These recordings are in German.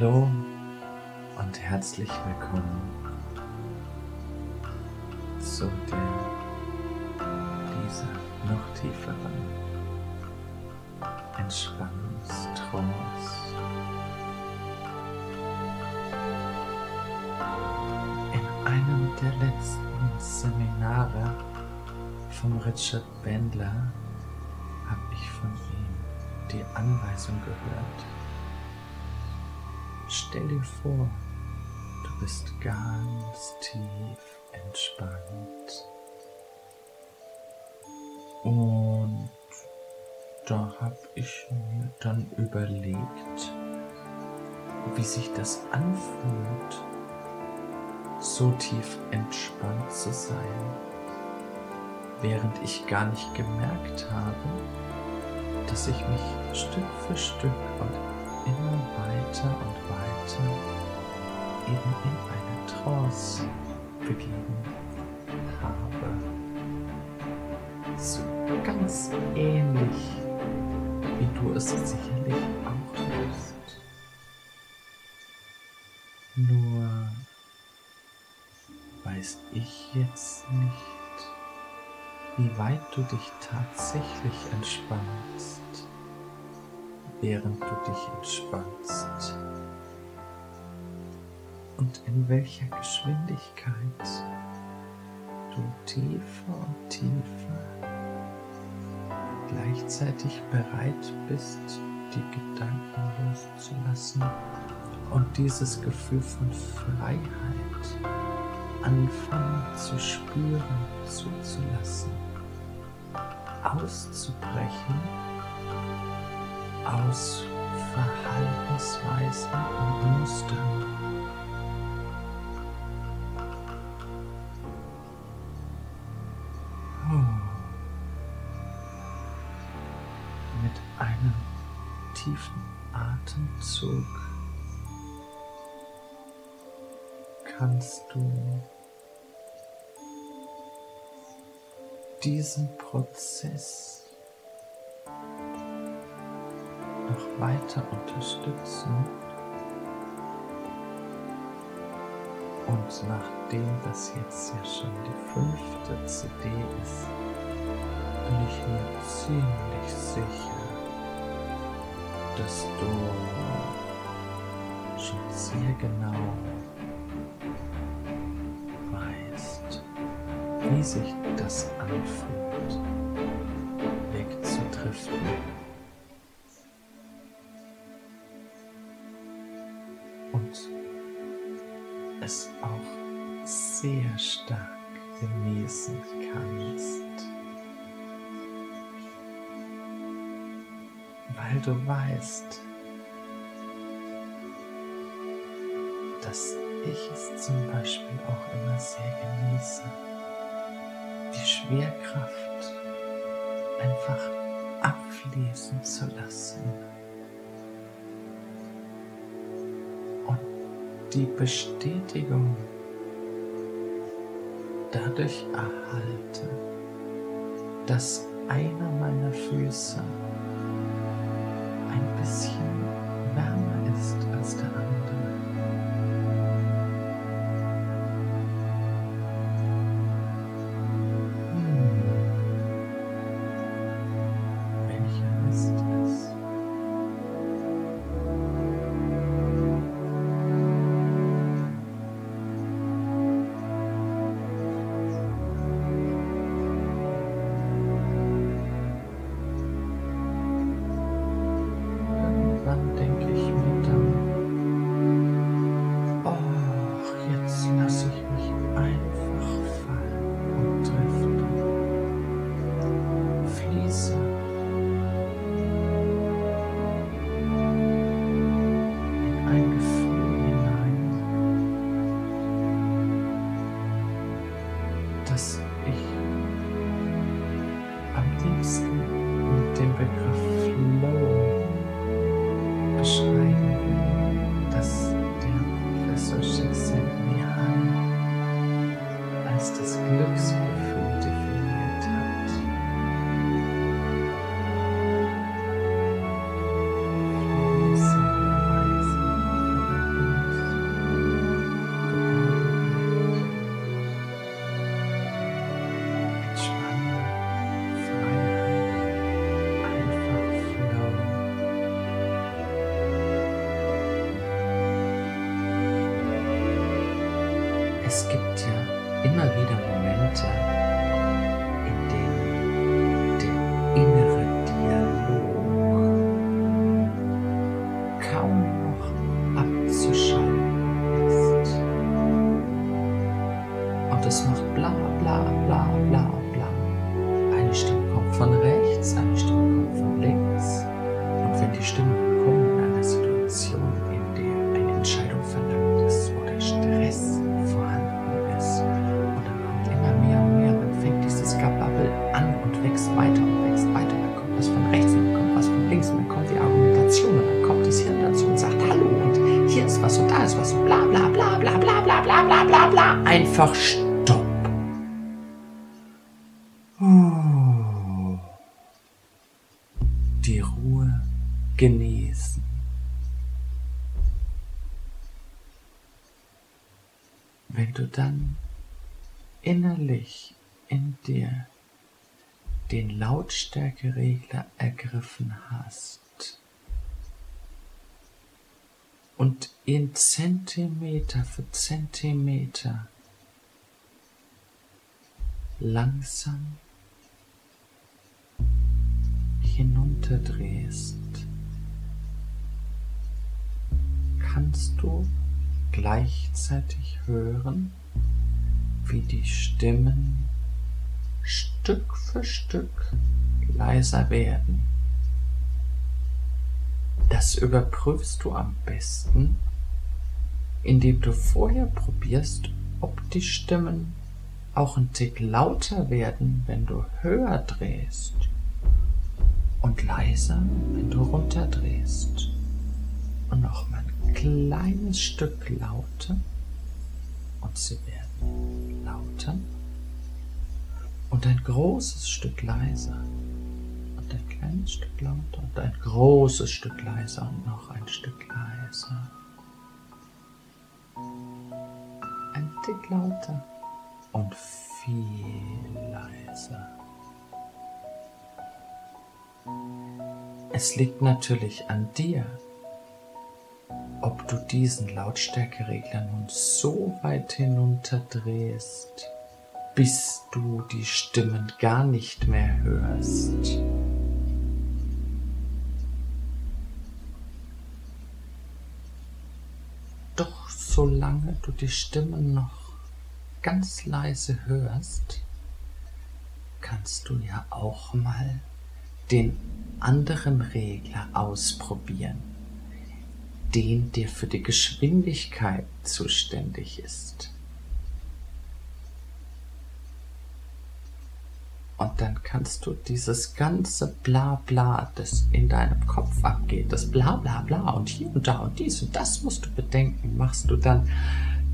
Hallo und herzlich willkommen zu der, dieser noch tieferen Entspannungstrance. In einem der letzten Seminare von Richard Bendler habe ich von ihm die Anweisung gehört, Stell dir vor, du bist ganz tief entspannt. Und da habe ich mir dann überlegt, wie sich das anfühlt, so tief entspannt zu sein, während ich gar nicht gemerkt habe, dass ich mich Stück für Stück und immer weiter und weiter eben in eine Trance begeben habe. So ganz ähnlich, wie du es sicherlich auch tust. Nur weiß ich jetzt nicht, wie weit du dich tatsächlich entspannst während du dich entspannst und in welcher Geschwindigkeit du tiefer und tiefer gleichzeitig bereit bist, die Gedanken loszulassen und dieses Gefühl von Freiheit anfangen zu spüren, zuzulassen, auszubrechen aus Verhaltensweisen und Mustern. Diesen Prozess noch weiter unterstützen. Und nachdem das jetzt ja schon die fünfte CD ist, bin ich mir ziemlich sicher, dass du schon sehr genau weißt, wie sich das anfühlt, wegzudriften es auch sehr stark genießen kannst, weil du weißt, dass ich es zum Beispiel auch immer sehr genieße, die Schwerkraft einfach abfließen zu lassen. die Bestätigung dadurch erhalte, dass einer meiner Füße ein bisschen wärmer ist als der andere. selbst mit dem Begriff Flow beschreiben. momentum. Einfach Stopp. Die Ruhe genießen. Wenn du dann innerlich in dir den Lautstärkeregler ergriffen hast und in Zentimeter für Zentimeter langsam hinunterdrehst, kannst du gleichzeitig hören, wie die Stimmen Stück für Stück leiser werden. Das überprüfst du am besten, indem du vorher probierst, ob die Stimmen auch ein Tick lauter werden, wenn du höher drehst und leiser, wenn du runterdrehst. Und noch mal ein kleines Stück lauter und sie werden lauter und ein großes Stück leiser und ein kleines Stück lauter und ein großes Stück leiser und noch ein Stück leiser. Ein Tick lauter und viel leiser. Es liegt natürlich an dir, ob du diesen Lautstärkeregler nun so weit hinunterdrehst, bis du die Stimmen gar nicht mehr hörst. Solange du die Stimmen noch ganz leise hörst, kannst du ja auch mal den anderen Regler ausprobieren, den der für die Geschwindigkeit zuständig ist. Und dann kannst du dieses ganze Blabla, das in deinem Kopf abgeht, das Blabla bla und hier und da und dies und das musst du bedenken, machst du dann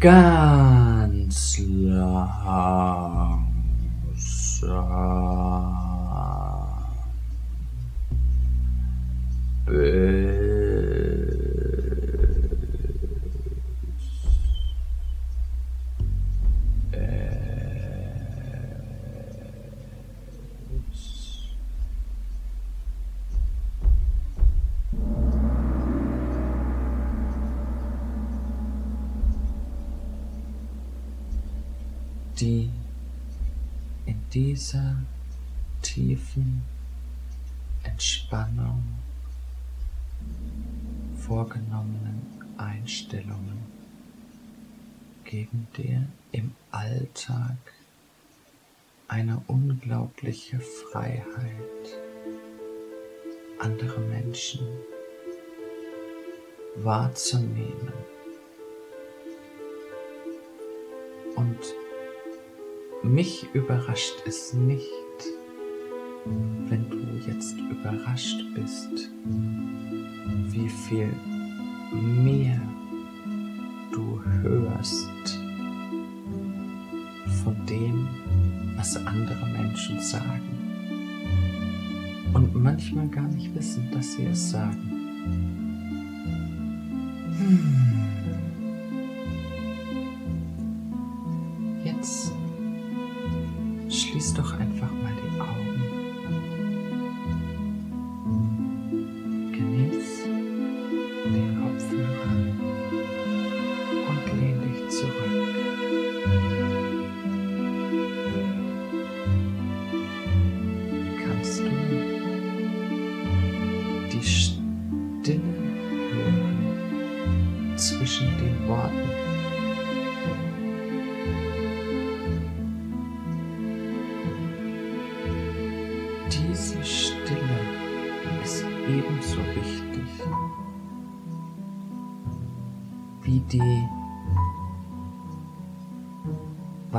ganz langsam. Die in dieser tiefen Entspannung vorgenommenen Einstellungen geben dir im Alltag eine unglaubliche Freiheit, andere Menschen wahrzunehmen und mich überrascht es nicht, wenn du jetzt überrascht bist, wie viel mehr du hörst von dem, was andere Menschen sagen und manchmal gar nicht wissen, dass sie es sagen. Hmm.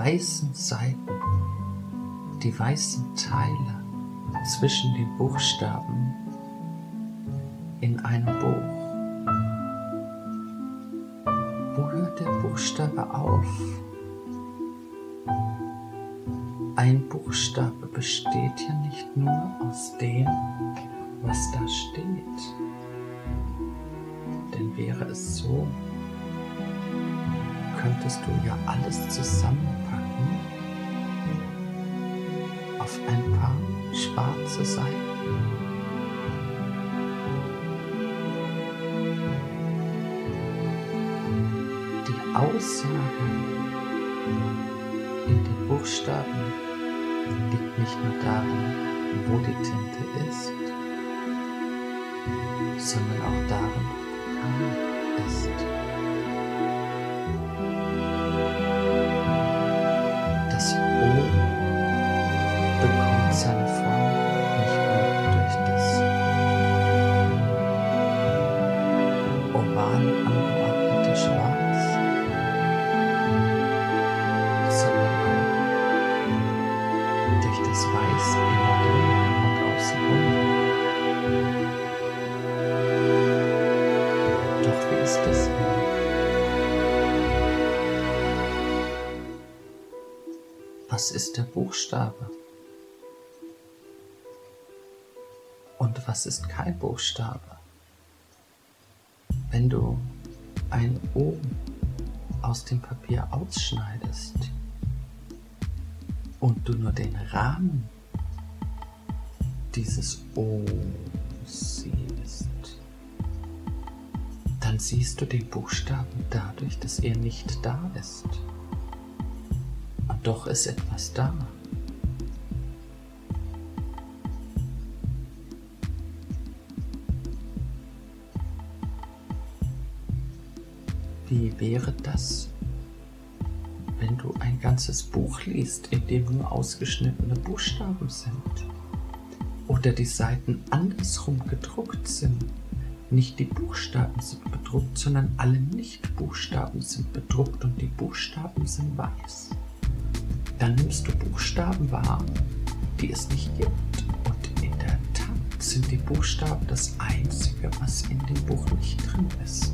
Weißen Seiten, die weißen Teile zwischen den Buchstaben in einem Buch. Wo hört der Buchstabe auf ein Buchstabe besteht ja nicht nur aus dem, was da steht. Denn wäre es so, könntest du ja alles zusammenpacken schwarze Seiten. Die Aussage in den Buchstaben liegt nicht nur darin, wo die Tinte ist, sondern auch darin, wo ist. Was ist der Buchstabe? Und was ist kein Buchstabe? Wenn du ein O aus dem Papier ausschneidest und du nur den Rahmen dieses O siehst, dann siehst du den Buchstaben dadurch, dass er nicht da ist. Doch ist etwas da. Wie wäre das, wenn du ein ganzes Buch liest, in dem nur ausgeschnittene Buchstaben sind? Oder die Seiten andersrum gedruckt sind? Nicht die Buchstaben sind bedruckt, sondern alle Nicht-Buchstaben sind bedruckt und die Buchstaben sind weiß. Dann nimmst du Buchstaben wahr, die es nicht gibt. Und in der Tat sind die Buchstaben das Einzige, was in dem Buch nicht drin ist.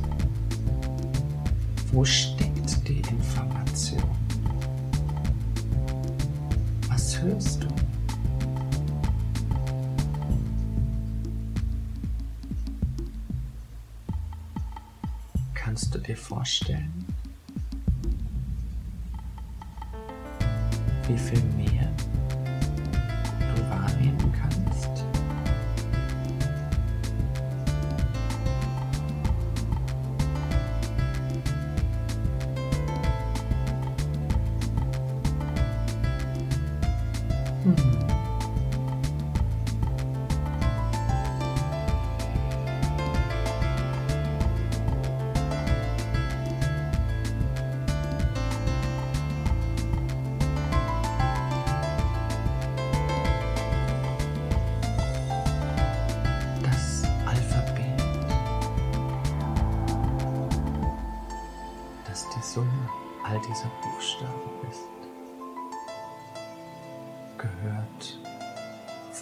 Wo steckt die Information? Was hörst du? Kannst du dir vorstellen, wie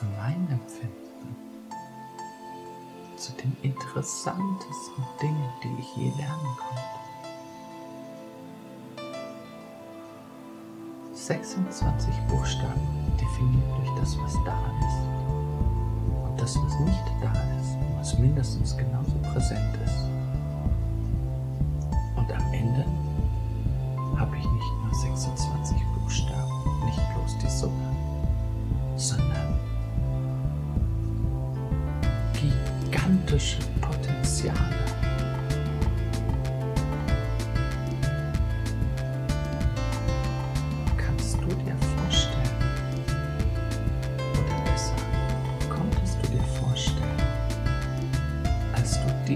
für mein Empfinden zu den interessantesten Dingen, die ich je lernen konnte. 26 Buchstaben definiert durch das, was da ist und das, was nicht da ist, was mindestens genauso präsent ist.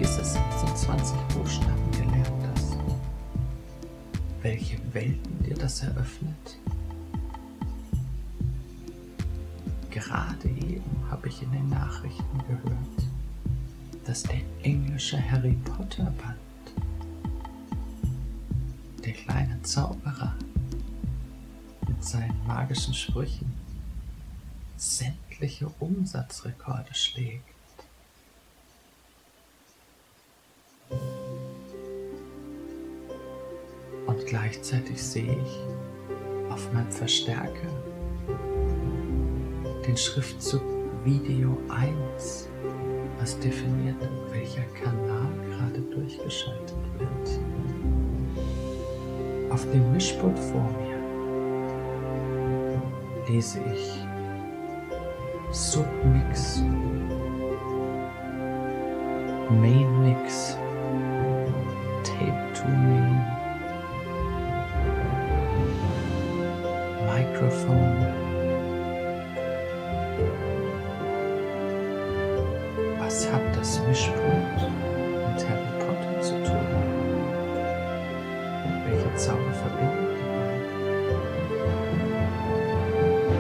Als du diese 26 Buchstaben gelernt hast, welche Welten dir das eröffnet? Gerade eben habe ich in den Nachrichten gehört, dass der englische Harry Potter Band, der kleine Zauberer mit seinen magischen Sprüchen, sämtliche Umsatzrekorde schlägt. Gleichzeitig sehe ich auf meinem Verstärker den Schriftzug Video 1, was definiert, welcher Kanal gerade durchgeschaltet wird. Auf dem Mischpult vor mir lese ich Submix, Main Mix, Tape to Main, Zauber verbinden?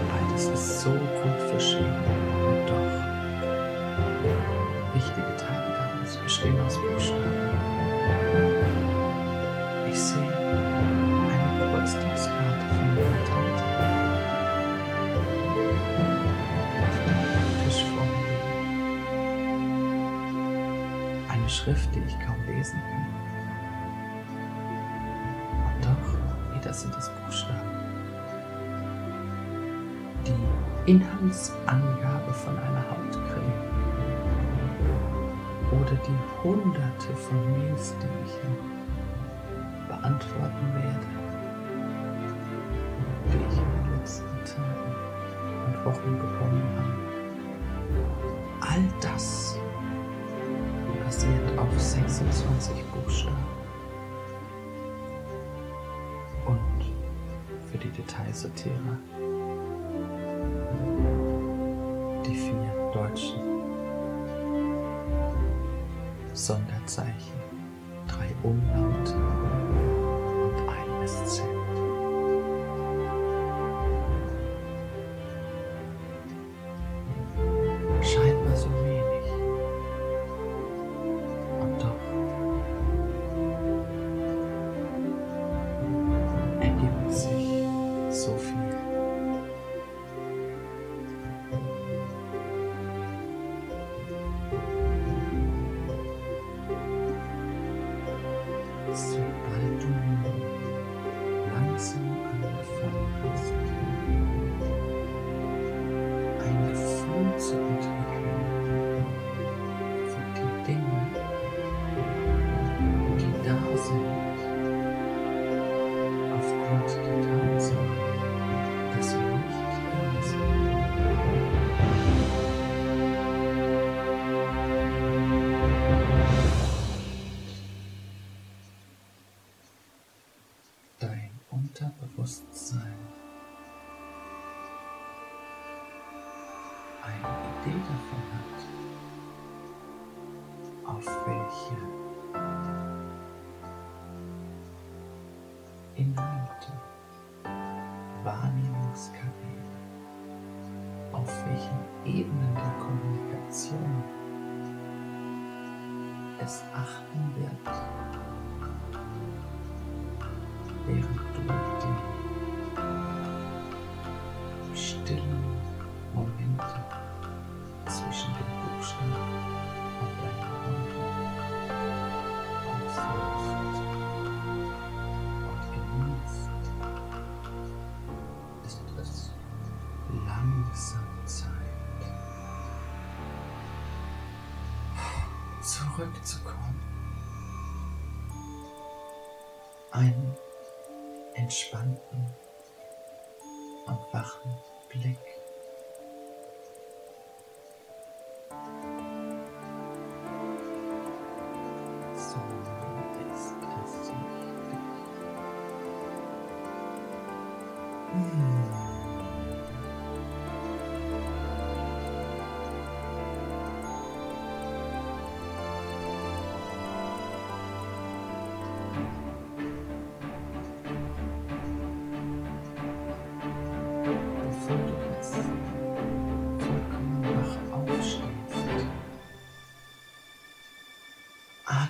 Beides ist so gut verschieden und doch wichtige Teile daraus bestehen aus Buchstaben. Ich sehe eine Geburtstagskarte von meiner Tante auf dem Tisch vor mir. Eine Schrift, die ich kaum lesen kann. Wieder sind es Buchstaben. Die Inhaltsangabe von einer Hautcreme oder die hunderte von Mails, die ich noch beantworten werde, die ich in den letzten Tagen und Wochen bekommen habe. All das basiert auf 26 Buchstaben. Für die Detailsortierer. Die vier deutschen Sonderzeichen, drei Umlaute es achten wird, während du die stillen Momente zwischen den Buchstaben und deiner Handlung aushältst zurückzukommen. Einen entspannten und wachen Blick.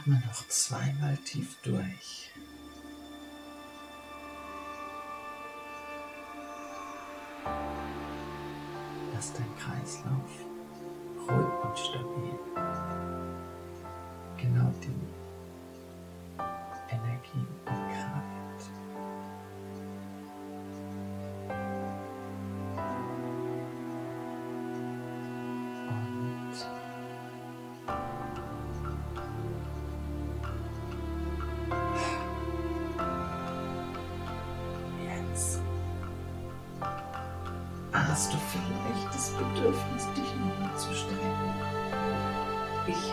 Atme noch zweimal tief durch. Lass dein Kreislauf ruhig und stabil.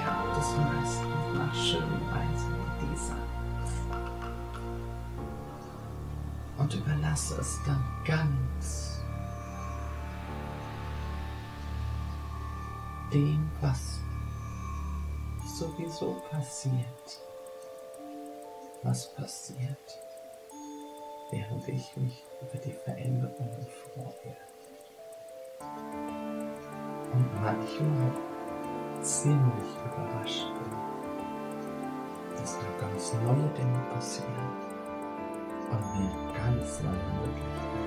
Habe das meistens nach schönen Reisen wie dieser. Und überlasse es dann ganz dem, was sowieso passiert. Was passiert, während ich mich über die Veränderungen freue. Und manchmal ziemlich überrascht bin, dass da ganz neue Dinge passieren und mir ganz neue Möglichkeiten.